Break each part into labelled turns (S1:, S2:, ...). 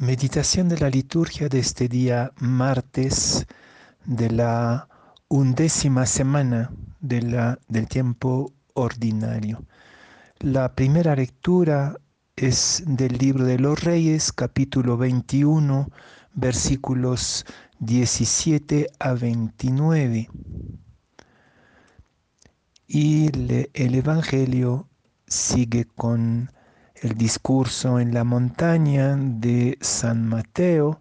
S1: Meditación de la liturgia de este día martes de la undécima semana de la, del tiempo ordinario. La primera lectura es del libro de los Reyes, capítulo 21, versículos 17 a 29. Y el Evangelio sigue con el discurso en la montaña de San Mateo,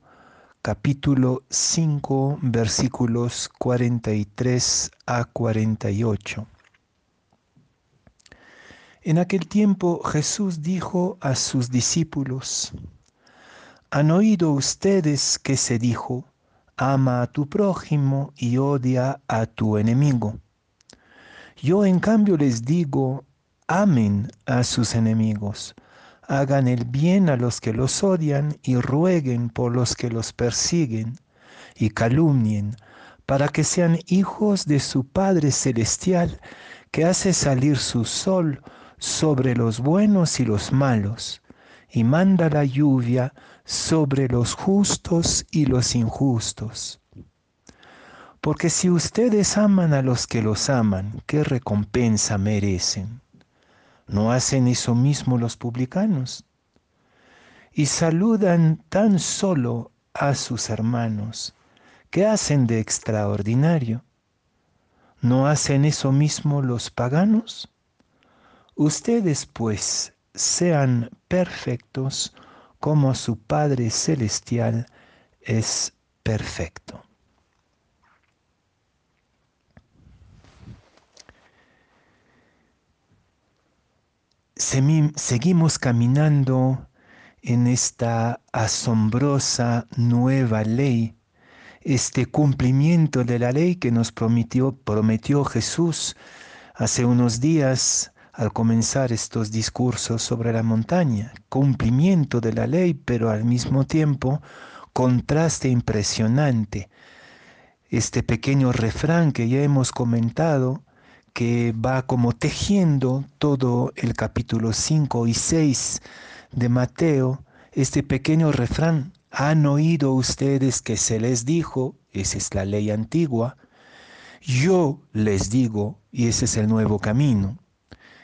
S1: capítulo 5, versículos 43 a 48. En aquel tiempo Jesús dijo a sus discípulos, ¿han oído ustedes que se dijo, ama a tu prójimo y odia a tu enemigo? Yo en cambio les digo, amen a sus enemigos hagan el bien a los que los odian y rueguen por los que los persiguen y calumnien, para que sean hijos de su Padre Celestial, que hace salir su sol sobre los buenos y los malos, y manda la lluvia sobre los justos y los injustos. Porque si ustedes aman a los que los aman, ¿qué recompensa merecen? ¿No hacen eso mismo los publicanos? Y saludan tan solo a sus hermanos. ¿Qué hacen de extraordinario? ¿No hacen eso mismo los paganos? Ustedes pues sean perfectos como su Padre Celestial es perfecto. Seguimos caminando en esta asombrosa nueva ley, este cumplimiento de la ley que nos prometió, Jesús hace unos días al comenzar estos discursos sobre la montaña. Cumplimiento de la ley, pero al mismo tiempo contraste impresionante. Este pequeño refrán que ya hemos comentado, que va como tejiendo todo el capítulo 5 y 6 de Mateo, este pequeño refrán, han oído ustedes que se les dijo, esa es la ley antigua, yo les digo, y ese es el nuevo camino.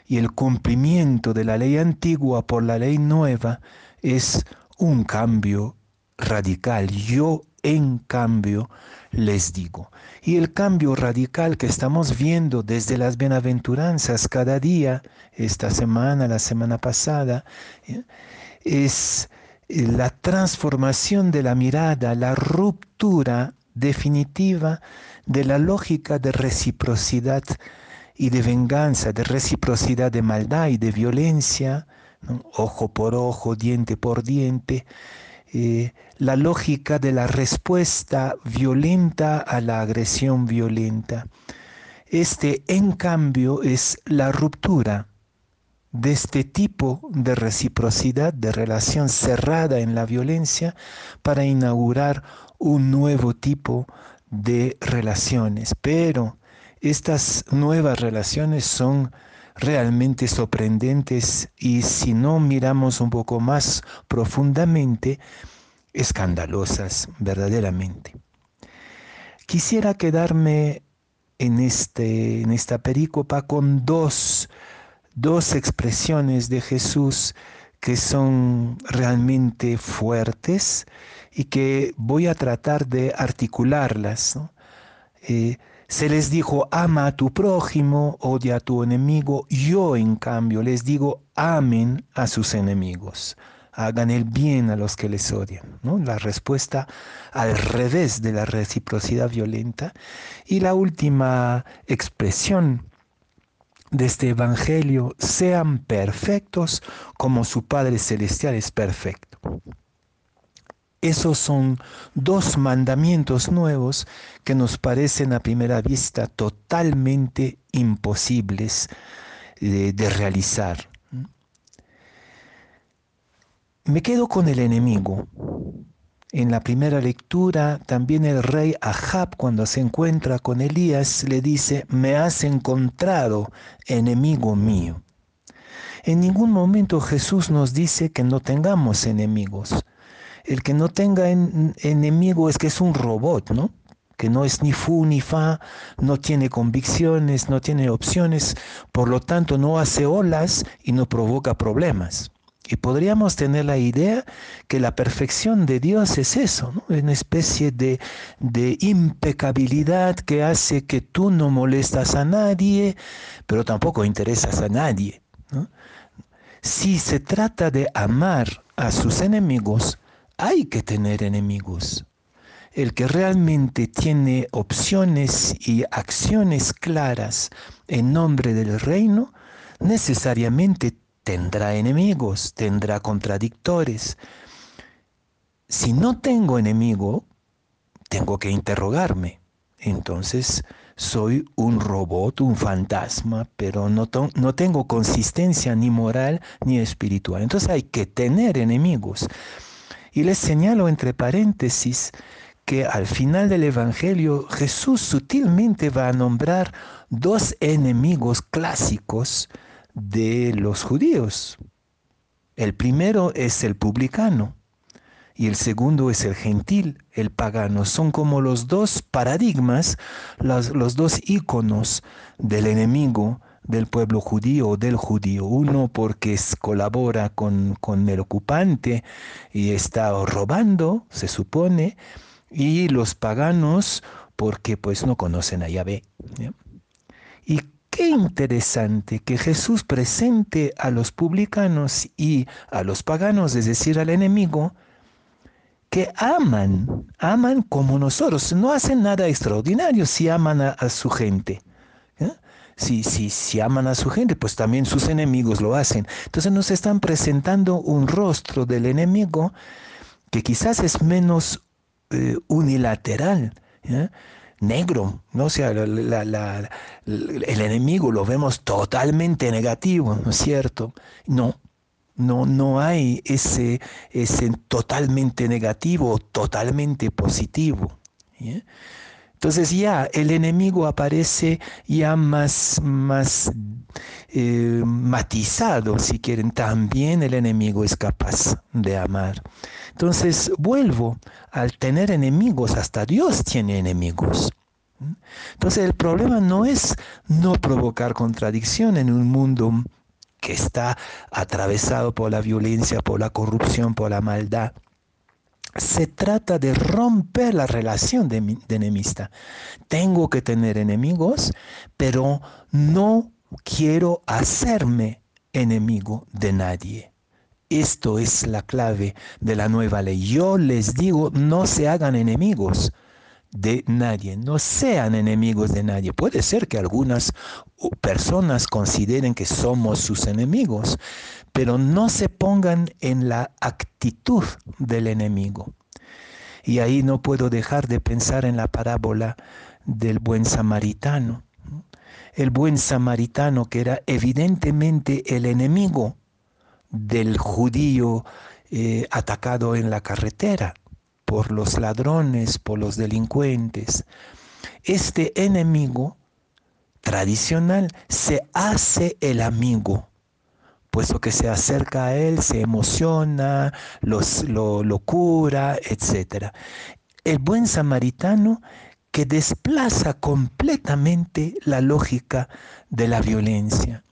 S1: Y el cumplimiento de la ley antigua por la ley nueva es un cambio radical. Yo en cambio les digo. Y el cambio radical que estamos viendo desde las bienaventuranzas cada día, esta semana, la semana pasada, ¿eh? es eh, la transformación de la mirada, la ruptura definitiva de la lógica de reciprocidad y de venganza, de reciprocidad de maldad y de violencia, ojo por ojo, diente por diente, eh, la lógica de la respuesta violenta a la agresión violenta. Este, en cambio, es la ruptura de este tipo de reciprocidad, de relación cerrada en la violencia, para inaugurar un nuevo tipo de relaciones. Pero estas nuevas relaciones son realmente sorprendentes y si no miramos un poco más profundamente, escandalosas verdaderamente. Quisiera quedarme en, este, en esta perícopa con dos, dos expresiones de Jesús que son realmente fuertes y que voy a tratar de articularlas. Eh, se les dijo, ama a tu prójimo, odia a tu enemigo. Yo, en cambio, les digo, amen a sus enemigos. Hagan el bien a los que les odian. La respuesta al revés de la reciprocidad violenta. Y la última expresión de este Evangelio, sean perfectos como su Padre Celestial es perfecto. Esos son dos mandamientos nuevos que nos parecen a primera vista totalmente imposibles de, realizar. Me quedo con el enemigo. En la primera lectura, también el rey Ahab, cuando se encuentra con Elías, le dice, me has encontrado, enemigo mío. En ningún momento Jesús nos dice que no tengamos enemigos El que no tenga enemigo es que es un robot, ¿no? que no es ni fu ni fa, no tiene convicciones, no tiene opciones, por lo tanto no hace olas y no provoca problemas. Y podríamos tener la idea que la perfección de Dios es eso, una especie de, de, impecabilidad que hace que tú no molestas a nadie, pero tampoco interesas a nadie. Si se trata de amar a sus enemigos, hay que tener enemigos. El que realmente tiene opciones y acciones claras en nombre del reino, necesariamente tendrá enemigos, tendrá contradictores. Si no tengo enemigo, tengo que interrogarme. Entonces soy un robot, un fantasma, pero no, no, tengo consistencia ni moral ni espiritual. Entonces hay que tener enemigos. Y les señalo entre paréntesis que al final del Evangelio Jesús sutilmente va a nombrar dos enemigos clásicos de los judíos. El primero es el publicano y el segundo es el gentil, el pagano. Son como los dos paradigmas, los, los dos íconos del enemigo del pueblo judío o del judío. Uno porque colabora con, con, el ocupante y está robando, se supone, y los paganos porque pues no conocen a Yahvé. Y Qué interesante que Jesús presente a los publicanos y a los paganos, es decir, al enemigo, que aman, aman como nosotros, no hacen nada extraordinario si aman a, su gente. Si, si, si, aman a su gente, pues también sus enemigos lo hacen. Entonces nos están presentando un rostro del enemigo que quizás es menos eh, unilateral. negro, ¿no? sea, el enemigo lo vemos totalmente negativo, ¿no es cierto? No, no, no hay ese, ese totalmente negativo, totalmente positivo. Entonces ya el enemigo aparece ya más, más eh, matizado, si quieren. También el enemigo es capaz de amar. Entonces vuelvo, al tener enemigos, hasta Dios tiene enemigos. Entonces el problema no es no provocar contradicción en un mundo que está atravesado por la violencia, por la corrupción, por la maldad se trata de romper la relación de, enemista. Tengo que tener enemigos, pero no quiero hacerme enemigo de nadie. Esto es la clave de la nueva ley. Yo les digo, no se hagan enemigos de nadie, no sean enemigos de nadie. Puede ser que algunas personas consideren que somos sus enemigos, pero no se pongan en la actitud del enemigo. Y ahí no puedo dejar de pensar en la parábola del buen samaritano. El buen samaritano que era evidentemente el enemigo del judío eh, atacado en la carretera por los ladrones, por los delincuentes. Este enemigo tradicional se hace el amigo puesto que se acerca a él, se emociona, lo, lo cura, etc. El buen samaritano que desplaza completamente la lógica de la violencia,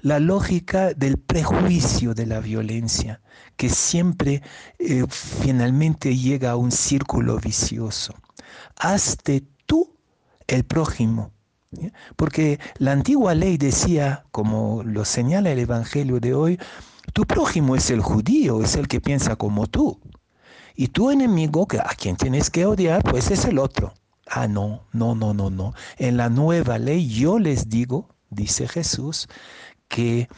S1: la lógica del prejuicio de la violencia, que siempre eh, finalmente llega a un círculo vicioso. Hazte tú el prójimo porque la antigua ley decía, como lo señala el Evangelio de hoy, tu prójimo es el judío, es el que piensa como tú. Y tu enemigo, a quien tienes que odiar, pues es el otro. Ah, no, no, no, no, no. En la nueva ley yo les digo, dice Jesús, que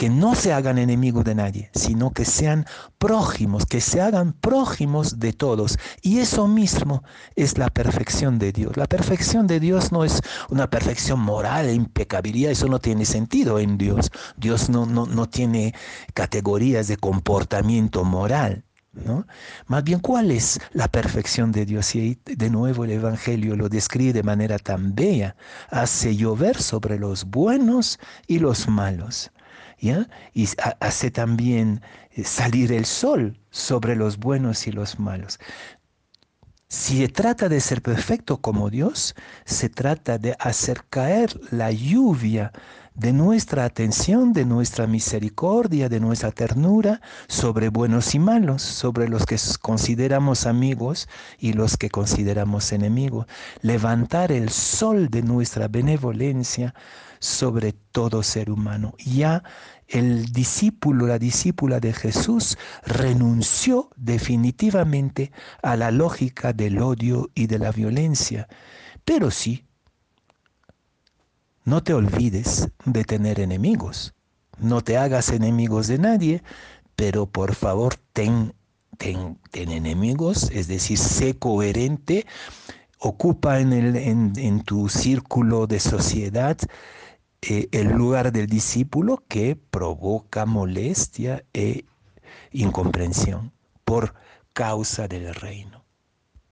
S1: que no se hagan enemigos de nadie, sino que sean prójimos, que se hagan prójimos de todos. Y eso mismo es la perfección de Dios. La perfección de Dios no es una perfección moral, e impecabilidad, eso no tiene sentido en Dios. Dios no, no, no tiene categorías de comportamiento moral. ¿No? Más bien, ¿cuál es la perfección de Dios? Y de nuevo el Evangelio lo describe de manera tan bella. Hace llover sobre los buenos y los malos Y hace también eh, salir el sol sobre los buenos y los malos. Si se trata de ser perfecto como Dios, se trata de hacer caer la lluvia de nuestra atención, de nuestra misericordia, de nuestra ternura sobre buenos y malos, sobre los que consideramos amigos y los que consideramos enemigos. Levantar el sol de nuestra benevolencia sobre todo ser humano. Ya el discípulo, la discípula de Jesús renunció definitivamente a la lógica del odio y de la violencia. Pero sí, no te olvides de tener enemigos. No te hagas enemigos de nadie, pero por favor ten, ten, enemigos, es decir, sé coherente, ocupa en, el, en tu círculo de sociedad eh, el lugar del discípulo que provoca molestia e incomprensión por causa del reino.